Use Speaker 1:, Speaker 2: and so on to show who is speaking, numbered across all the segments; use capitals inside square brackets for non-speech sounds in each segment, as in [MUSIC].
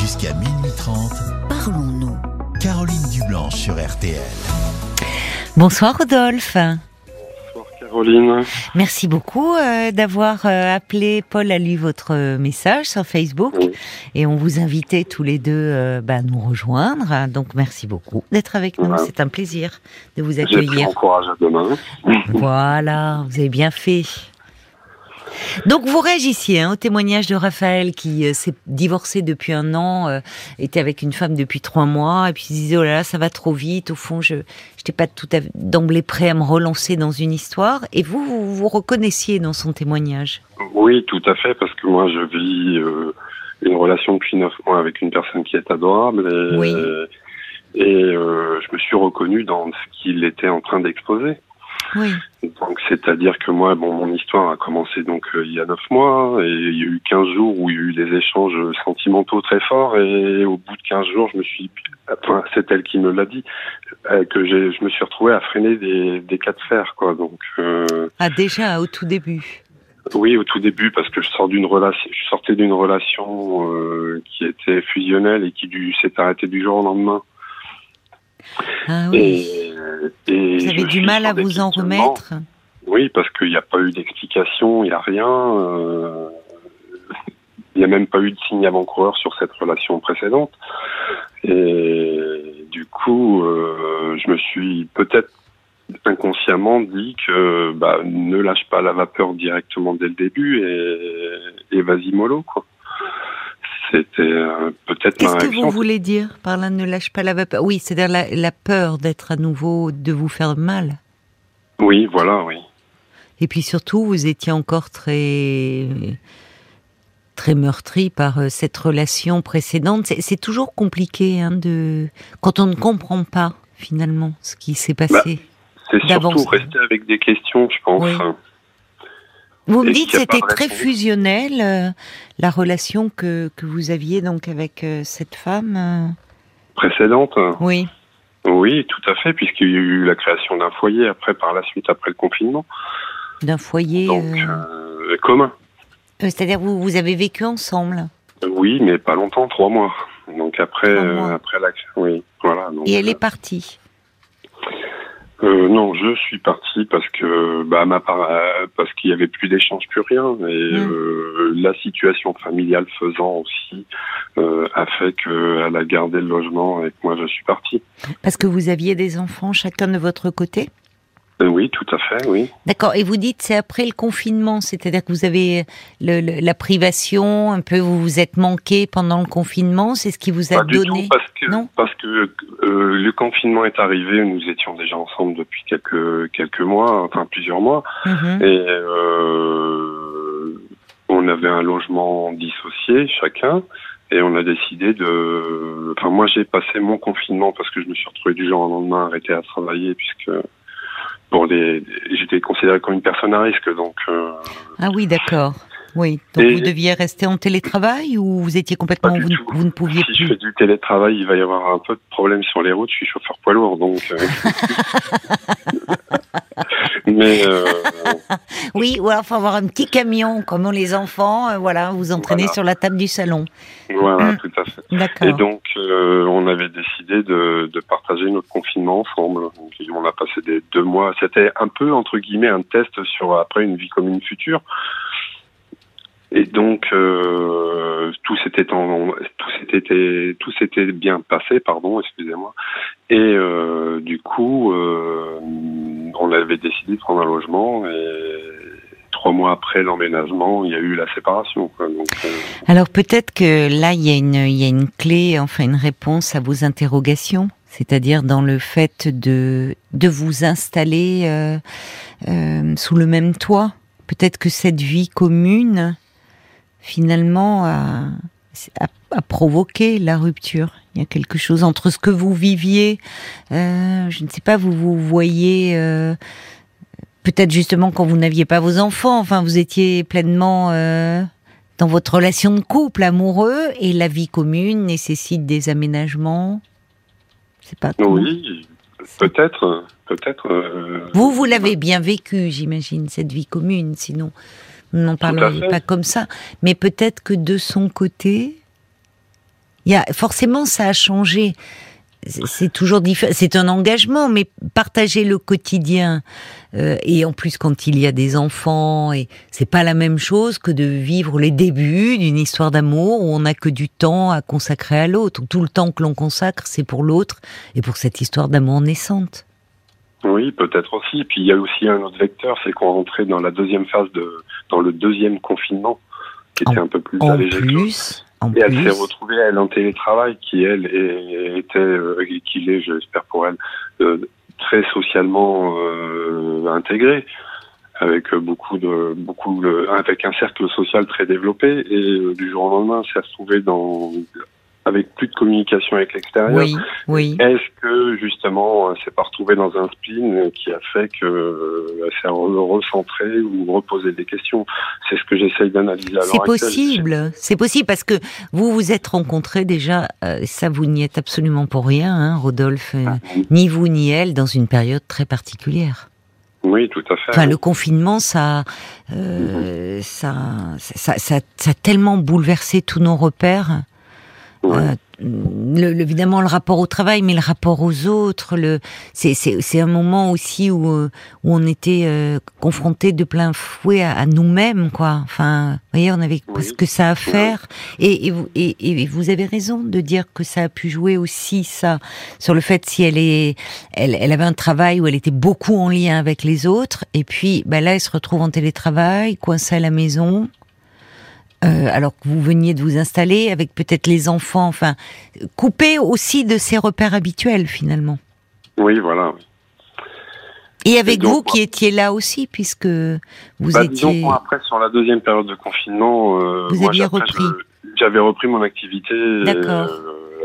Speaker 1: Jusqu'à minuit 30, parlons-nous. Caroline Dublanche sur RTL.
Speaker 2: Bonsoir Rodolphe.
Speaker 3: Bonsoir Caroline.
Speaker 2: Merci beaucoup euh, d'avoir euh, appelé. Paul a lu votre message sur Facebook
Speaker 3: Oui.
Speaker 2: et on vous invitait tous les deux euh, bah, à nous rejoindre. Donc merci beaucoup d'être avec nous. C'est un plaisir de vous accueillir.
Speaker 3: mon courage à demain.
Speaker 2: Voilà, vous avez bien fait. Donc vous réagissiez hein, au témoignage de Raphaël qui euh, s'est divorcé depuis un an, euh, était avec une femme depuis trois mois, et puis il disait oh là là ça va trop vite. Au fond, je n'étais pas tout d'emblée prêt à me relancer dans une histoire. Et vous, vous vous reconnaissiez dans son témoignage?
Speaker 3: Oui, tout à fait, parce que moi je vis euh, une relation depuis neuf mois avec une personne qui est adorable et,
Speaker 2: Oui.
Speaker 3: et je me suis reconnu dans ce qu'il était en train d'exposer.
Speaker 2: Oui.
Speaker 3: Donc c'est-à-dire que moi, bon, mon histoire a commencé donc euh, il y a neuf mois et il y a eu 15 jours où il y a eu des échanges sentimentaux très forts et au bout de 15 jours, je me suis, enfin c'est elle qui me l'a dit, euh, que j'ai, je me suis retrouvé à freiner des, des cas de fer quoi. Donc euh,
Speaker 2: Ah déjà au tout début.
Speaker 3: oui, au tout début, parce que je sors d'une relation, je sortais d'une relation euh, qui était fusionnelle et qui du, s'est arrêtée du jour au lendemain.
Speaker 2: Ah oui.
Speaker 3: Et, et
Speaker 2: Vous avez du mal à vous en remettre.
Speaker 3: Oui, parce qu'il n'y a pas eu d'explication, il n'y a rien. euh, [LAUGHS] Il n'y a même pas eu de signe avant-coureur sur cette relation précédente. Et du coup, euh, je me suis peut-être inconsciemment dit que bah, ne lâche pas la vapeur directement dès le début et, et vas-y mollo quoi. C'était euh, peut-être
Speaker 2: Qu'est-ce que vous voulez dire par là ne lâche pas la vapeur? Oui, c'est-à-dire la, la peur d'être à nouveau, de vous faire mal.
Speaker 3: Oui, voilà, oui.
Speaker 2: Et puis surtout, vous étiez encore très très meurtri par euh, cette relation précédente. C'est c'est toujours compliqué hein, de quand on ne comprend pas finalement ce qui s'est passé.
Speaker 3: C'est
Speaker 2: D'avance.
Speaker 3: surtout rester avec des questions, je pense.
Speaker 2: Oui. Vous me dites
Speaker 3: pas
Speaker 2: c'était très fusionnel euh, la relation que que vous aviez donc avec euh, cette femme. euh.
Speaker 3: Précédente.
Speaker 2: Oui.
Speaker 3: Oui, tout à fait, puisqu'il y a eu la création d'un foyer après, par la suite, après le confinement.
Speaker 2: D'un foyer,
Speaker 3: Donc,
Speaker 2: euh,
Speaker 3: commun.
Speaker 2: c'est-à-dire vous vous avez vécu ensemble.
Speaker 3: Oui, mais pas longtemps, trois mois. Donc après,
Speaker 2: mois.
Speaker 3: après l'action, oui, voilà. Donc,
Speaker 2: Et elle est partie.
Speaker 3: Euh, non, je suis parti parce que, bah, ma part, euh, parce qu'il y avait plus d'échanges, plus rien, et
Speaker 2: Mm.
Speaker 3: euh, la situation familiale faisant aussi euh, a fait qu'elle a gardé le logement et que moi je suis parti.
Speaker 2: Parce que vous aviez des enfants chacun de votre côté?
Speaker 3: Euh, oui, tout à fait, oui.
Speaker 2: D'accord. Et vous dites c'est après le confinement, c'est-à-dire que vous avez le- le- la privation, un peu vous vous êtes manqué pendant le confinement, c'est ce qui vous a
Speaker 3: Pas du
Speaker 2: donné.
Speaker 3: tout, parce que
Speaker 2: Non
Speaker 3: parce que euh, le confinement est arrivé, nous étions déjà ensemble depuis quelques quelques mois, enfin plusieurs mois,
Speaker 2: Mhm.
Speaker 3: et euh, on avait un logement dissocié chacun, et on a décidé de. Enfin, moi j'ai passé mon confinement parce que je me suis retrouvé du jour au lendemain arrêté à travailler puisque pour les j'étais considéré comme une personne à risque, donc. euh,
Speaker 2: Ah oui, d'accord. Oui. Donc
Speaker 3: Et-
Speaker 2: vous deviez rester en télétravail ou vous étiez complètement vous, vous ne pouviez
Speaker 3: si je fais
Speaker 2: plus.
Speaker 3: du télétravail, il va y avoir un peu de problème sur les routes. Je suis chauffeur poids lourd, donc. euh, [LAUGHS] Mais euh, [LAUGHS]
Speaker 2: Oui, ou alors faut avoir un petit camion comme ont les enfants, euh, voilà, vous entraînez
Speaker 3: Voilà.
Speaker 2: sur la table du salon.
Speaker 3: voilà,
Speaker 2: Mm.
Speaker 3: tout à fait. Et donc, euh, on avait décidé de, de partager notre confinement ensemble. Donc, on a passé des deux mois. C'était un peu entre guillemets un test sur après une vie commune future. Et donc, euh, tout s'était en, tout s'était, tout s'était bien passé, pardon, excusez-moi. Et euh, du coup, euh, on avait décidé de prendre un logement. Et trois mois après l'emménagement, il y a eu la séparation. Euh,
Speaker 2: Alors peut-être que là, il y, a une, il y a une clé, enfin une réponse à vos interrogations, c'est-à-dire dans le fait de, de vous installer euh, euh, sous le même toit. Peut-être que cette vie commune, finalement, a, a provoqué la rupture. Il y a quelque chose entre ce que vous viviez, euh, je ne sais pas, vous vous voyez... euh, Peut-être justement quand vous n'aviez pas vos enfants, enfin vous étiez pleinement euh, dans votre relation de couple amoureux et la vie commune nécessite des aménagements. C'est pas comment-
Speaker 3: oui, peut-être, peut-être. euh,
Speaker 2: Vous, vous l'avez bien vécu, j'imagine, cette vie commune, sinon n'en pas comme ça. Mais peut-être que de son côté, il Il y a forcément ça a changé. C'est toujours différent. C'est un engagement, mais partager le quotidien euh, et en plus quand il y a des enfants, et c'est pas la même chose que de vivre les débuts d'une histoire d'amour où on n'a que du temps à consacrer à l'autre. Tout le temps que l'on consacre, c'est pour l'autre et pour cette histoire d'amour naissante.
Speaker 3: Oui, peut-être aussi. Puis il y a aussi un autre vecteur, c'est qu'on rentrait dans la deuxième phase de, dans le deuxième confinement, qui était un peu plus
Speaker 2: en
Speaker 3: allégé.
Speaker 2: Plus, en
Speaker 3: et elle s'est retrouvée elle en télétravail, qui elle est- était, euh, et qu'il est, j'espère pour elle, euh, très socialement euh, intégrée, avec beaucoup de, beaucoup, de- avec un cercle social très développé. Et euh, du jour au lendemain, s'est retrouvée dans, avec plus de communication avec l'extérieur.
Speaker 2: Oui, oui.
Speaker 3: Est-ce que justement, elle s'est pas retrouvée dans un spleen qui a fait que euh, elle s'est re- recentrée ou reposé des questions? C'est ce que j'essaye d'analyser
Speaker 2: C'est possible, c'est possible parce que vous vous êtes rencontrés déjà, euh, ça vous n'y êtes absolument pour rien, hein, Rodolphe, euh,
Speaker 3: Ah,
Speaker 2: ni vous ni elle, dans une période très particulière.
Speaker 3: Oui, tout à fait.
Speaker 2: Enfin, le confinement, ça, euh, ça, ça, ça, ça a tellement bouleversé tous nos repères.
Speaker 3: Ouais.
Speaker 2: Euh, le, le- évidemment le rapport au travail, mais le rapport aux autres, le, c'est, c'est, c'est un moment aussi où, euh, où on était euh, confronté de plein fouet à, à nous-mêmes, quoi. Enfin, vous voyez, on avait
Speaker 3: Oui.
Speaker 2: presque ça à faire. Et, et, vous, et, et vous avez raison de dire que ça a pu jouer aussi ça sur le fait si elle est, elle, elle avait un travail où elle était beaucoup en lien avec les autres, et puis bah là, elle se retrouve en télétravail, coincée à la maison. Euh, alors que vous veniez de vous installer avec peut-être les enfants, enfin, coupé aussi de ses repères habituels finalement.
Speaker 3: Oui, voilà.
Speaker 2: Et avec
Speaker 3: donc,
Speaker 2: vous qui étiez là aussi, puisque vous
Speaker 3: Bah, disons,
Speaker 2: étiez.
Speaker 3: moi, après, sur la deuxième période de confinement, euh,
Speaker 2: Vous
Speaker 3: moi,
Speaker 2: aviez
Speaker 3: après,
Speaker 2: repris.
Speaker 3: J'avais repris mon activité. euh,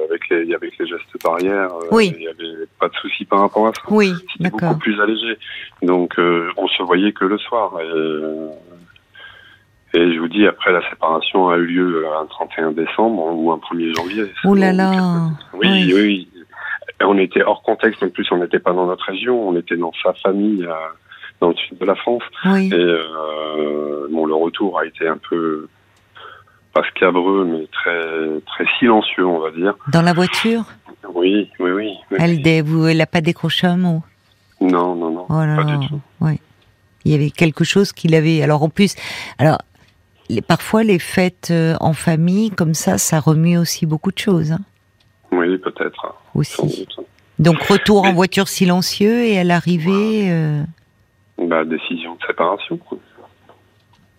Speaker 3: avec les, avec les gestes barrières.
Speaker 2: Oui.
Speaker 3: Il n'y avait pas de souci par rapport à ça.
Speaker 2: Oui,
Speaker 3: C'était beaucoup plus allégé. Donc, on se voyait que le soir. Et, et je vous dis, après, la séparation a eu lieu un 31 décembre ou un 1er janvier.
Speaker 2: Oh là là.
Speaker 3: Oui,
Speaker 2: Oui.
Speaker 3: oui. On était hors contexte. En plus, on n'était pas dans notre région. On était dans sa famille, euh, dans le sud de la France.
Speaker 2: Oui.
Speaker 3: Et euh, bon, le retour a été un peu pas scabreux, mais très très silencieux, on va dire.
Speaker 2: Dans la voiture,
Speaker 3: Oui, oui, oui. oui.
Speaker 2: elle, dé- vous, elle a pas décroché un mot?
Speaker 3: Non, non, non,
Speaker 2: Oh là
Speaker 3: pas
Speaker 2: là.
Speaker 3: du tout.
Speaker 2: Ouais. Il y avait quelque chose qu'il avait. Alors en plus, alors les- parfois les fêtes euh, en famille comme ça, ça remue aussi beaucoup de choses hein,
Speaker 3: Oui, peut-être.
Speaker 2: aussi. Donc retour en voiture silencieux et à l'arrivée, euh,
Speaker 3: Bah, décision de séparation. quoi.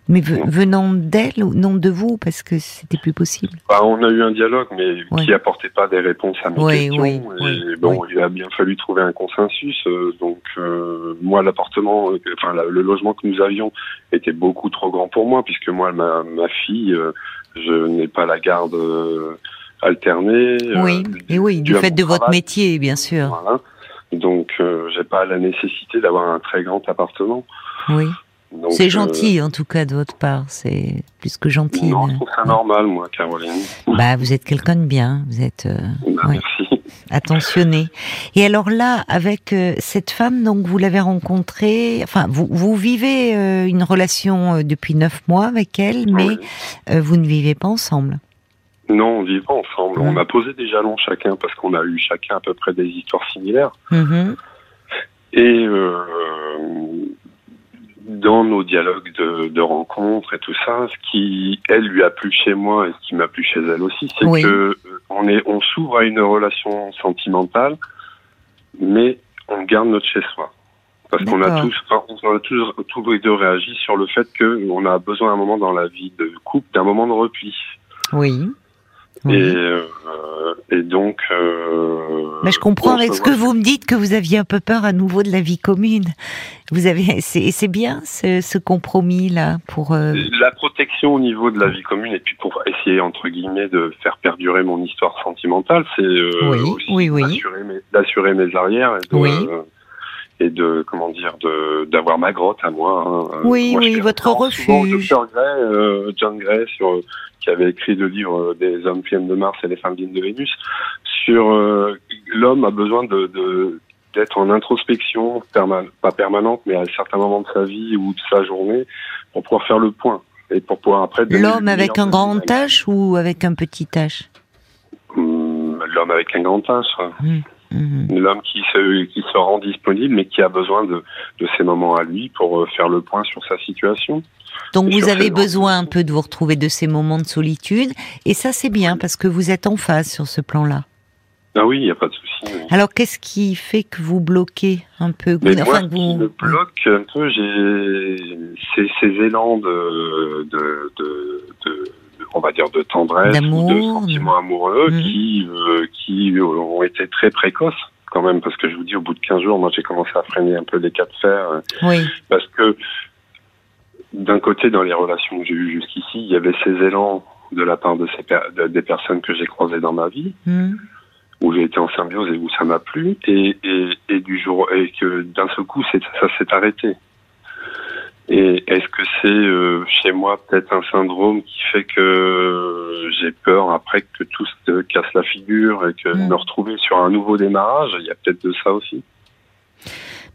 Speaker 2: Mais ve- venant d'elle ou non de vous parce que c'était plus possible.
Speaker 3: Bah, on a eu un dialogue, mais
Speaker 2: Ouais.
Speaker 3: qui apportait pas des réponses à mes questions.
Speaker 2: oui,
Speaker 3: et bon, il a bien fallu trouver un consensus. euh, donc, euh, moi, l'appartement, euh, enfin, la- le logement que nous avions était beaucoup trop grand pour moi, puisque moi, ma, ma fille, euh, je n'ai pas la garde alternée.
Speaker 2: oui, et oui, du fait de votre métier, bien sûr.
Speaker 3: Voilà. Donc, euh, j'ai pas la nécessité d'avoir un très grand appartement.
Speaker 2: Oui, C'est
Speaker 3: euh,
Speaker 2: gentil en tout cas de votre part. C'est plus que gentil.
Speaker 3: non, je
Speaker 2: euh.
Speaker 3: trouve ça normal, moi, Caroline.
Speaker 2: Bah, vous êtes quelqu'un de bien. Vous êtes. euh,
Speaker 3: Bah,
Speaker 2: ouais.
Speaker 3: Merci.
Speaker 2: attentionné. Et alors là, avec euh, cette femme, donc vous l'avez rencontrée, enfin vous, vous vivez euh, une relation euh, depuis neuf mois avec elle, mais
Speaker 3: Oui.
Speaker 2: euh, vous ne vivez pas ensemble.
Speaker 3: Non, on vit pas ensemble.
Speaker 2: Ouais.
Speaker 3: On a posé des jalons chacun parce qu'on a eu chacun à peu près des histoires similaires.
Speaker 2: Mhm.
Speaker 3: Et euh, dans nos dialogues de, de rencontres et tout ça, ce qui elle lui a plu chez moi et ce qui m'a plu chez elle aussi, c'est
Speaker 2: Oui.
Speaker 3: que euh, on est on s'ouvre à une relation sentimentale, mais on garde notre chez soi. Parce qu'on a tous, enfin, on a tous, tous les deux réagi sur le fait qu'on a besoin à un moment dans la vie de couple d'un moment de repli.
Speaker 2: Oui.
Speaker 3: Et, euh, et donc. Euh,
Speaker 2: Mais je comprends avec ce que vous me dites que vous aviez un peu peur à nouveau de la vie commune? Vous avez, c'est c'est bien ce, ce compromis là pour. euh,
Speaker 3: La protection au niveau de la vie commune et puis pour essayer entre guillemets de faire perdurer mon histoire sentimentale, c'est euh,
Speaker 2: Oui,
Speaker 3: aussi
Speaker 2: oui, oui.
Speaker 3: d'assurer mes, d'assurer mes arrières et de,
Speaker 2: Oui.
Speaker 3: Euh, et de comment dire de d'avoir ma grotte à moi. hein.
Speaker 2: Oui,
Speaker 3: Moi,
Speaker 2: oui, votre
Speaker 3: au
Speaker 2: refuge.
Speaker 3: Dr Gray, euh, John Gray sur qui avait écrit le livre euh, des hommes viennent de Mars et les femmes dignes de Vénus sur euh, l'homme a besoin de, de d'être en introspection pas permanente mais à certains moments de sa vie ou de sa journée pour pouvoir faire le point et pour pouvoir après
Speaker 2: L'homme avec un grand. H ou avec un petit H?
Speaker 3: L'homme avec un grand H.
Speaker 2: Mmh, mmh.
Speaker 3: L'homme qui se, qui se rend disponible, mais qui a besoin de, de ces moments à lui pour euh, faire le point sur sa situation.
Speaker 2: Donc vous avez besoin un peu de vous retrouver de ces moments de solitude, et ça c'est bien parce que vous êtes en phase sur ce plan-là.
Speaker 3: Ah oui, il n'y a pas de souci. oui.
Speaker 2: Alors qu'est-ce qui fait que vous bloquez un peu
Speaker 3: Mais
Speaker 2: enfin,
Speaker 3: moi,
Speaker 2: que
Speaker 3: ce qui me bloque un peu, j'ai ces, ces élans de, de- de- on va dire, de tendresse, ou de sentiments amoureux
Speaker 2: Mhm.
Speaker 3: qui, euh, qui ont été très précoces quand même, parce que je vous dis, au bout de 15 jours, moi, j'ai commencé à freiner un peu les cas de fer, euh,
Speaker 2: Oui.
Speaker 3: parce que d'un côté, dans les relations que j'ai eues jusqu'ici, il y avait ces élans de la part de ces per- de- des personnes que j'ai croisées dans ma vie,
Speaker 2: Hmm.
Speaker 3: où j'ai été en symbiose et où ça m'a plu et, et, et du jour et que d'un seul coup ça s'est arrêté. Et est-ce que c'est euh, chez moi peut-être un syndrome qui fait que j'ai peur après que tout se casse la figure et que
Speaker 2: Mm.
Speaker 3: me retrouver sur un nouveau démarrage, il y a peut-être de ça aussi.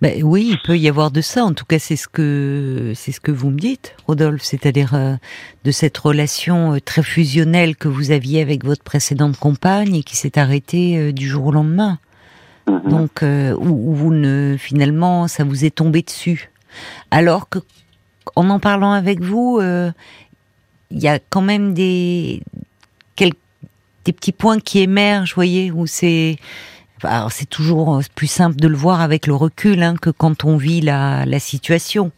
Speaker 2: Ben oui, il peut y avoir de ça. En tout cas, c'est ce que c'est ce que vous me dites, Rodolphe. C'est-à-dire euh, de cette relation euh, très fusionnelle que vous aviez avec votre précédente compagne et qui s'est arrêtée euh, du jour au lendemain.
Speaker 3: Mhm.
Speaker 2: Donc euh, où, où vous ne finalement ça vous est tombé dessus. Alors que en en parlant avec vous, euh, il y a quand même des des petits points qui émergent, vous voyez, où c'est alors c'est toujours euh, plus simple de le voir avec le recul hein, que quand on vit la, la situation.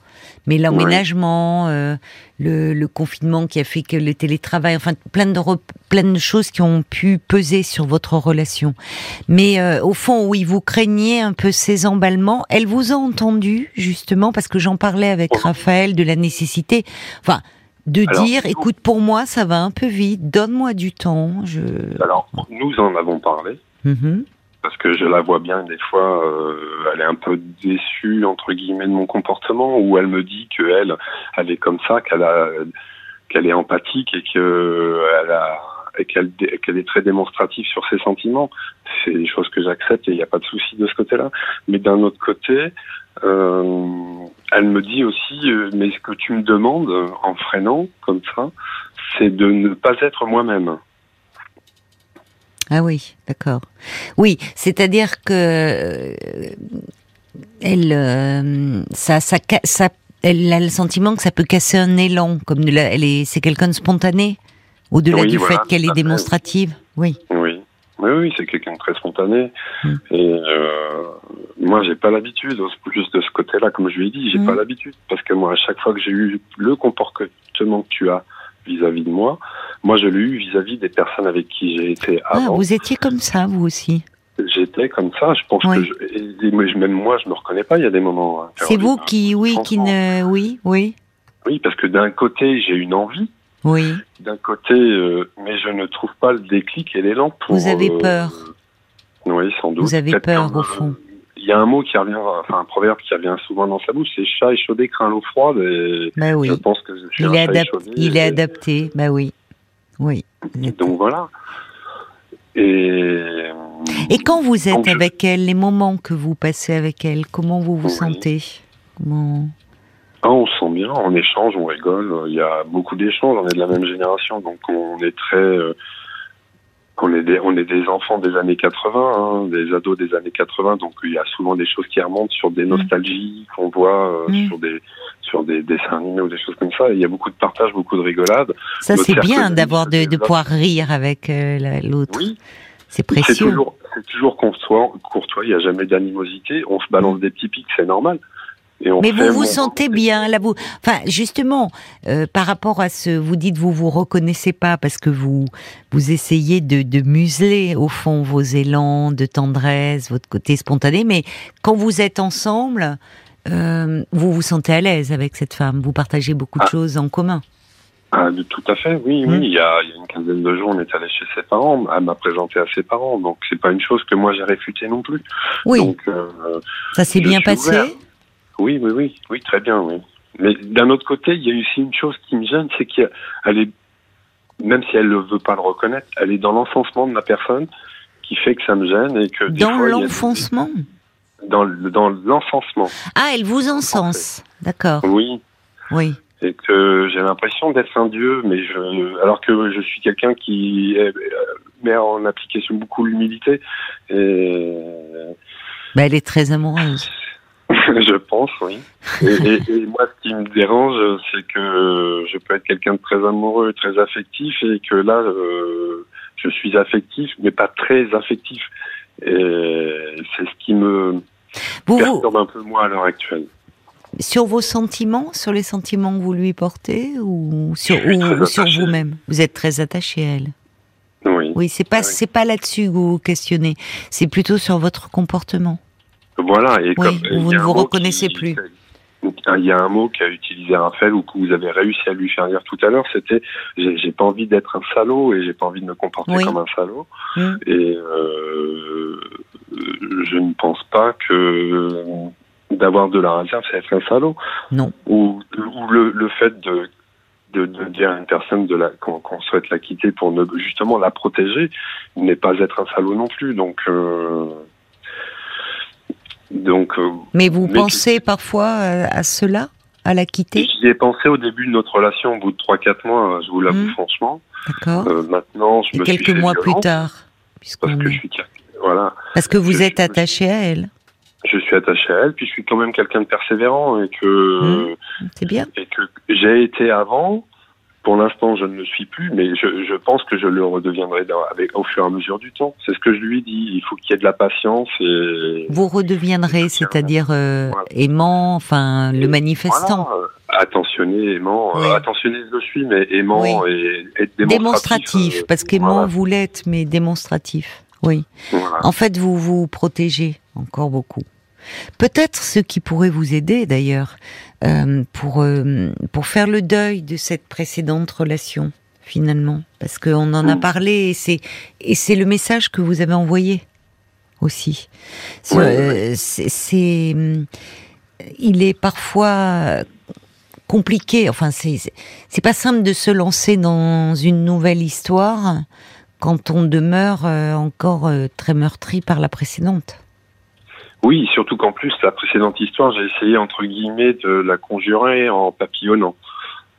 Speaker 2: Mais l'emménagement, euh, le, le confinement qui a fait que le télétravail, enfin plein de plein de choses qui ont pu peser sur votre relation. Mais euh, au fond, oui, vous craignez un peu ces emballements. Elle vous a entendu justement parce que j'en parlais avec
Speaker 3: Oh.
Speaker 2: Raphaël de la nécessité, enfin, de
Speaker 3: Alors,
Speaker 2: dire, écoute, pour moi, ça va un peu vite. Donne-moi du temps. Je.
Speaker 3: Alors nous en avons parlé.
Speaker 2: Mhm.
Speaker 3: Parce que je la vois bien des fois, euh, elle est un peu déçue entre guillemets de mon comportement, où elle me dit que elle, elle est comme ça, qu'elle a, qu'elle est empathique et a, et qu'elle, qu'elle est très démonstrative sur ses sentiments. C'est des choses que j'accepte et il n'y a pas de souci de ce côté-là. Mais d'un autre côté, euh, elle me dit aussi, euh, mais ce que tu me demandes en freinant comme ça, c'est de ne pas être moi-même.
Speaker 2: Ah oui, d'accord. Oui, c'est-à-dire que euh, elle, euh, ça, ça, elle a le sentiment que ça peut casser un élan, comme elle est, c'est quelqu'un de spontané, au-delà
Speaker 3: Oui,
Speaker 2: du
Speaker 3: voilà,
Speaker 2: fait qu'elle est démonstrative. Oui.
Speaker 3: Oui, oui, oui, c'est quelqu'un de très spontané.
Speaker 2: Mm.
Speaker 3: Et euh, moi, j'ai pas l'habitude, juste de ce côté-là, comme je lui ai dit, j'ai
Speaker 2: Mm.
Speaker 3: pas l'habitude. Parce que moi, à chaque fois que j'ai eu le comportement que tu as vis-à-vis de moi, moi, je l'ai eu vis-à-vis des personnes avec qui j'ai été
Speaker 2: Ah,
Speaker 3: avant.
Speaker 2: vous étiez comme ça, vous aussi.
Speaker 3: J'étais comme ça, je pense
Speaker 2: Oui.
Speaker 3: que je, même moi, je me reconnais pas, il y a des moments. hein,
Speaker 2: C'est vous
Speaker 3: Caroline.
Speaker 2: qui, oui, qui ne, oui, oui,
Speaker 3: Oui, parce que d'un côté, j'ai une envie,
Speaker 2: oui.
Speaker 3: d'un côté, euh, mais je ne trouve pas le déclic et l'élan pour.
Speaker 2: Vous avez
Speaker 3: euh,
Speaker 2: peur.
Speaker 3: Oui, sans doute.
Speaker 2: Vous avez peur, au fond.
Speaker 3: Il y a un mot qui revient, enfin un proverbe qui revient souvent dans sa bouche, c'est chat échaudé craint l'eau froide. Et
Speaker 2: Bah oui.
Speaker 3: je pense que je suis
Speaker 2: Il
Speaker 3: un
Speaker 2: est,
Speaker 3: chat échaudé.
Speaker 2: il est adapté. Bah oui. Oui.
Speaker 3: Donc voilà. Et,
Speaker 2: Et quand vous êtes
Speaker 3: Donc, je-
Speaker 2: avec elle, les moments que vous passez avec elle, comment vous vous
Speaker 3: Oui.
Speaker 2: sentez? Comment?
Speaker 3: Ah, on se sent bien, on échange, on rigole. Il y a beaucoup d'échanges. On est de la même génération, donc on est très. Euh, on est des, on est des enfants des années 80, hein, des ados des années 80, donc il y a souvent des choses qui remontent sur des nostalgies qu'on voit euh,
Speaker 2: Mm.
Speaker 3: sur des sur des dessins animés ou des choses comme ça. Et il y a beaucoup de partage, beaucoup de rigolade.
Speaker 2: Ça, c'est bien d'avoir de, de pouvoir rire avec euh, la- l'autre.
Speaker 3: Oui,
Speaker 2: C'est
Speaker 3: c'est
Speaker 2: précieux.
Speaker 3: toujours c'est toujours courtois, courtois. Il n'y a jamais d'animosité. On se balance des petits pics, c'est normal. Et on
Speaker 2: Mais vous vous
Speaker 3: mon-
Speaker 2: sentez bien là, vous. Enfin, justement, euh, par rapport à ce, vous dites vous vous reconnaissez pas parce que vous vous essayez de, de museler au fond vos élans de tendresse, votre côté spontané. Mais quand vous êtes ensemble, euh, vous vous sentez à l'aise avec cette femme. Vous partagez beaucoup de
Speaker 3: Ah.
Speaker 2: choses en commun.
Speaker 3: Ah, tout à fait, oui,
Speaker 2: Mm.
Speaker 3: oui. Il y, a, il y a une quinzaine de jours, on est allé chez ses parents. Elle m'a présenté à ses parents, donc c'est pas une chose que moi j'ai réfutée non plus.
Speaker 2: Oui,
Speaker 3: Donc, euh,
Speaker 2: ça s'est bien passé.
Speaker 3: ouvert. Oui, oui, oui, oui, très bien, oui. Mais d'un autre côté, il y a aussi une chose qui me gêne, c'est qu'elle est, même si elle ne veut pas le reconnaître, elle est dans l'enfoncement de la personne qui fait que ça me gêne et que
Speaker 2: Dans
Speaker 3: des-
Speaker 2: l'enfoncement.
Speaker 3: dans, dans l'encensement.
Speaker 2: Ah, elle vous encense. D'accord.
Speaker 3: Oui,
Speaker 2: Oui.
Speaker 3: et que j'ai l'impression d'être un dieu, mais je, alors que je suis quelqu'un qui, met en application beaucoup l'humilité. Et...
Speaker 2: Bah, elle est très amoureuse. [LAUGHS]
Speaker 3: je pense, oui. Et, moi, ce qui me dérange, c'est que je peux être quelqu'un de très amoureux, très affectif, et que là, euh, je suis affectif, mais pas très affectif. Et c'est ce qui me vous, perturbe un peu moi à l'heure actuelle.
Speaker 2: Sur vos sentiments, sur les sentiments que vous lui portez, ou sur, ou, sur vous-même? Vous êtes très attaché à elle?
Speaker 3: Oui.
Speaker 2: Oui, c'est pas, c'est pas là-dessus que vous vous questionnez. C'est plutôt sur votre comportement.
Speaker 3: Voilà.
Speaker 2: Et comme, vous ne vous reconnaissez plus.
Speaker 3: Il y a un mot qu'a utilisé Raphaël ou que vous avez réussi à lui faire dire tout à l'heure, c'était j'ai pas envie d'être un salaud et j'ai pas envie de me comporter comme un salaud. Mmh. Et euh, je ne pense pas que d'avoir de la réserve, c'est être un salaud.
Speaker 2: Non.
Speaker 3: Ou, le, le, fait de, de, de, dire à une personne de la qu'on souhaite la quitter pour ne, justement la protéger n'est pas être un salaud non plus. Donc euh,
Speaker 2: donc, euh, mais vous pensez parfois à cela, à la quitter?
Speaker 3: J'y ai pensé au début de notre relation, au bout de 3-4 mois, je vous l'avoue mmh. franchement.
Speaker 2: D'accord.
Speaker 3: Euh, maintenant, je me
Speaker 2: quelques mois plus tard,
Speaker 3: parce que je suis voilà.
Speaker 2: Parce que vous êtes attaché à elle.
Speaker 3: Je suis attaché à elle, puis je suis quand même quelqu'un de persévérant et que
Speaker 2: mmh. c'est bien.
Speaker 3: Et que j'ai été avant, pour l'instant, je ne le suis plus, mais je, je pense que je le redeviendrai avec, au fur et à mesure du temps. C'est ce que je lui dis. Il faut qu'il y ait de la patience. Et...
Speaker 2: Vous redeviendrez, c'est-à-dire euh, aimant, enfin le manifestant.
Speaker 3: Voilà, euh, attentionné, aimant. Euh, attentionné, je le suis, mais aimant et, et, démonstratif.
Speaker 2: Démonstratif, parce qu'aimant, vous l'êtes, mais démonstratif. Oui. En fait, vous vous protégez encore beaucoup. Peut-être ce qui pourrait vous aider d'ailleurs euh, pour euh, pour faire le deuil de cette précédente relation finalement, parce qu'on en a mm. parlé et c'est et c'est le message que vous avez envoyé aussi. Euh, c'est il est parfois compliqué. Enfin, c'est c'est pas simple de se lancer dans une nouvelle histoire quand on demeure encore très meurtri par la précédente.
Speaker 3: Oui, surtout qu'en plus, la précédente histoire, j'ai essayé, entre guillemets, de la conjurer en papillonnant.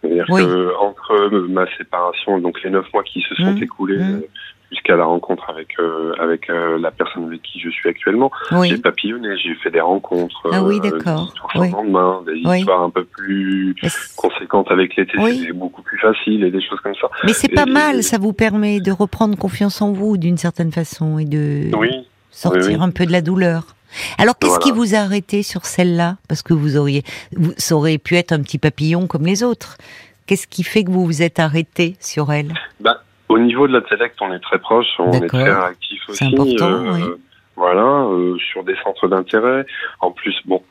Speaker 3: C'est-à-dire que entre ma séparation, donc les neuf mois qui se sont mmh. écoulés mmh. Euh, jusqu'à la rencontre avec euh, avec euh, la personne avec qui je suis actuellement, j'ai papillonné, j'ai fait des rencontres,
Speaker 2: ah oui, d'accord.
Speaker 3: des histoires lendemain, des histoires un peu plus conséquentes avec l'été, c'est beaucoup plus facile et des choses comme ça.
Speaker 2: Mais c'est pas mal, ça vous permet de reprendre confiance en vous d'une certaine façon et de sortir un peu de la douleur. Alors, qu'est-ce qui vous a arrêté sur celle-là? Parce que vous auriez, vous, ça aurait pu être un petit papillon comme les autres. Qu'est-ce qui fait que vous vous êtes arrêté sur elle?
Speaker 3: Bah, Au niveau de l'intellect, on est très proche, on est très réactif aussi.
Speaker 2: C'est important, oui.
Speaker 3: Euh, voilà, euh, sur des centres d'intérêt. En plus, bon,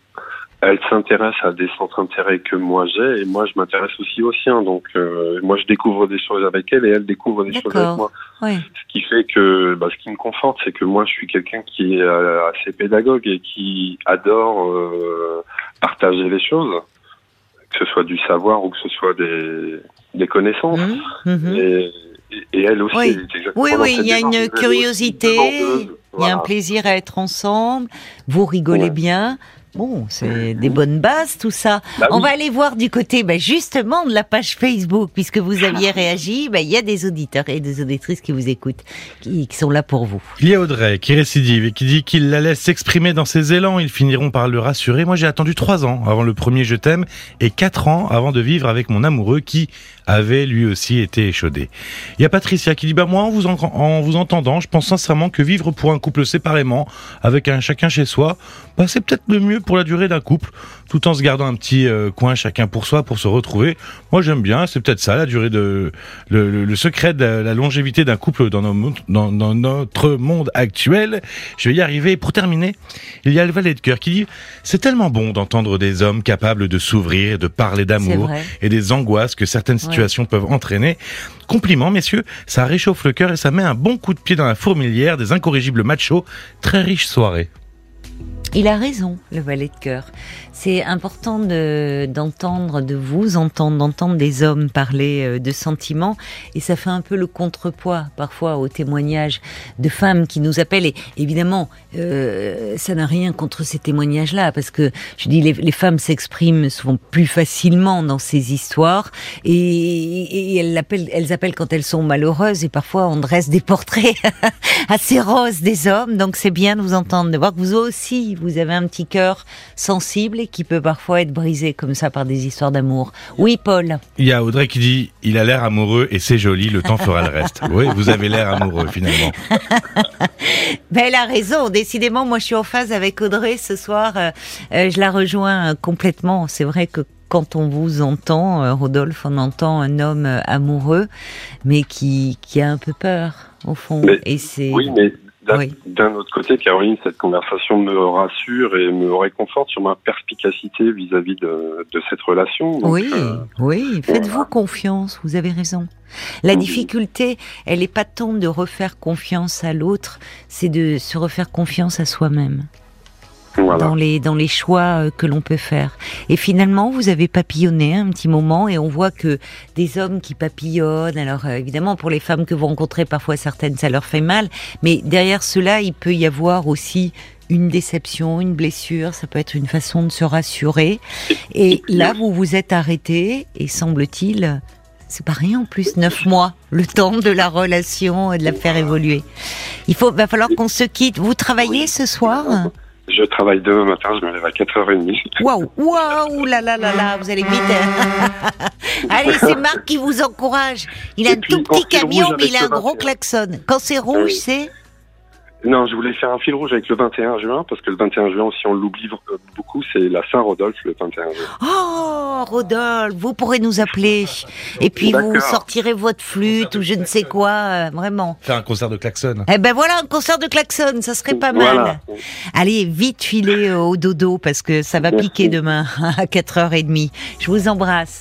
Speaker 3: elle s'intéresse à des centres d'intérêt que moi j'ai et moi je m'intéresse aussi aux siens. Donc euh, moi je découvre des choses avec elle et elle découvre des choses avec moi.
Speaker 2: Oui.
Speaker 3: Ce qui fait que bah, ce qui me conforte, c'est que moi je suis quelqu'un qui est euh, assez pédagogue et qui adore euh, partager les choses, que ce soit du savoir ou que ce soit des, des connaissances.
Speaker 2: Mmh, mmh.
Speaker 3: Et, et, elle aussi.
Speaker 2: Oui, oui, oui, il y a une curiosité, il y a un plaisir à être ensemble, vous rigolez bien. Bon, c'est des bonnes bases tout ça. Bah On va aller voir du côté bah, justement de la page Facebook, puisque vous aviez réagi. Bah, il y a des auditeurs et des auditrices qui vous écoutent, qui, sont là pour vous.
Speaker 4: Il y a Audrey qui récidive et qui dit qu'il la laisse s'exprimer dans ses élans. Ils finiront par le rassurer. Moi, j'ai attendu trois ans avant le premier Je t'aime et quatre ans avant de vivre avec mon amoureux qui avait lui aussi été échaudé. Il y a Patricia qui dit bah moi en vous, en, vous entendant, je pense sincèrement que vivre pour un couple séparément, avec un chacun chez soi, bah, c'est peut-être le mieux pour la durée d'un couple, tout en se gardant un petit euh, coin chacun pour soi pour se retrouver. Moi j'aime bien, c'est peut-être ça la durée de le, le, secret de la longévité d'un couple dans, nos, dans, dans, notre monde actuel. Je vais y arriver. Pour terminer, il y a le valet de cœur qui dit c'est tellement bon d'entendre des hommes capables de s'ouvrir et de parler d'amour et des angoisses que certaines situations peuvent entraîner. Compliment, messieurs, ça réchauffe le cœur et ça met un bon coup de pied dans la fourmilière des incorrigibles machos. Très riche soirée.
Speaker 2: Il a raison, le valet de cœur. C'est important de, d'entendre, de vous entendre, d'entendre des hommes parler euh, de sentiments, et ça fait un peu le contrepoids parfois aux témoignages de femmes qui nous appellent. Et évidemment, euh, ça n'a rien contre ces témoignages-là, parce que je dis les, femmes s'expriment souvent plus facilement dans ces histoires, et, et elles, appellent, elles appellent quand elles sont malheureuses, et parfois on dresse des portraits [LAUGHS] assez roses des hommes. Donc c'est bien de vous entendre, de voir que vous aussi vous avez un petit cœur sensible et qui peut parfois être brisé comme ça par des histoires d'amour. Oui, Paul.
Speaker 4: Il y a Audrey qui dit il a l'air amoureux et c'est joli, le temps fera le reste. [LAUGHS] Oui, vous avez l'air amoureux finalement. [LAUGHS]
Speaker 2: ben, elle a raison. Décidément, moi je suis en phase avec Audrey ce soir. Euh, euh, je la rejoins complètement. C'est vrai que quand on vous entend, euh, Rodolphe, on entend un homme amoureux, mais qui, qui a un peu peur au fond.
Speaker 3: et c'est oui, mais d'un autre côté, Caroline, cette conversation me rassure et me réconforte sur ma perspicacité vis-à-vis de, cette relation.
Speaker 2: oui, euh, oui, faites-vous confiance, vous avez raison. La difficulté, elle n'est pas tant de refaire confiance à l'autre, c'est de se refaire confiance à soi-même dans les dans les choix euh, que l'on peut faire. Et finalement, vous avez papillonné un petit moment et on voit que des hommes qui papillonnent. Alors euh, évidemment, pour les femmes que vous rencontrez, parfois certaines ça leur fait mal, mais derrière cela, il peut y avoir aussi une déception, une blessure, ça peut être une façon de se rassurer. Et là, vous vous êtes arrêté et semble-t-il, c'est pas rien en plus, neuf mois, le temps de la relation et de la faire évoluer. Il faut, va falloir qu'on se quitte. Vous travaillez ce soir?
Speaker 3: Je travaille demain matin, je me lève à 4h30.
Speaker 2: Waouh, waouh, là là là là, vous allez vite. Hein. [LAUGHS] allez, c'est Marc qui vous encourage. Il a un tout petit camion, mais il a un gros klaxon. Quand c'est rouge, c'est
Speaker 3: non, je voulais faire un fil rouge avec le 21 juin, parce que le 21 juin, si on l'oublie beaucoup, c'est la Saint-Rodolphe le 21 juin.
Speaker 2: Oh, Rodolphe, vous pourrez nous appeler. Et puis vous sortirez votre flûte ou je ne sais quoi, euh, vraiment.
Speaker 4: Faire un concert de klaxon.
Speaker 2: Eh ben voilà, un concert de klaxon, ça serait pas mal. Allez, vite filer au dodo, parce que ça va piquer demain [LAUGHS] à 4h30. Je vous embrasse.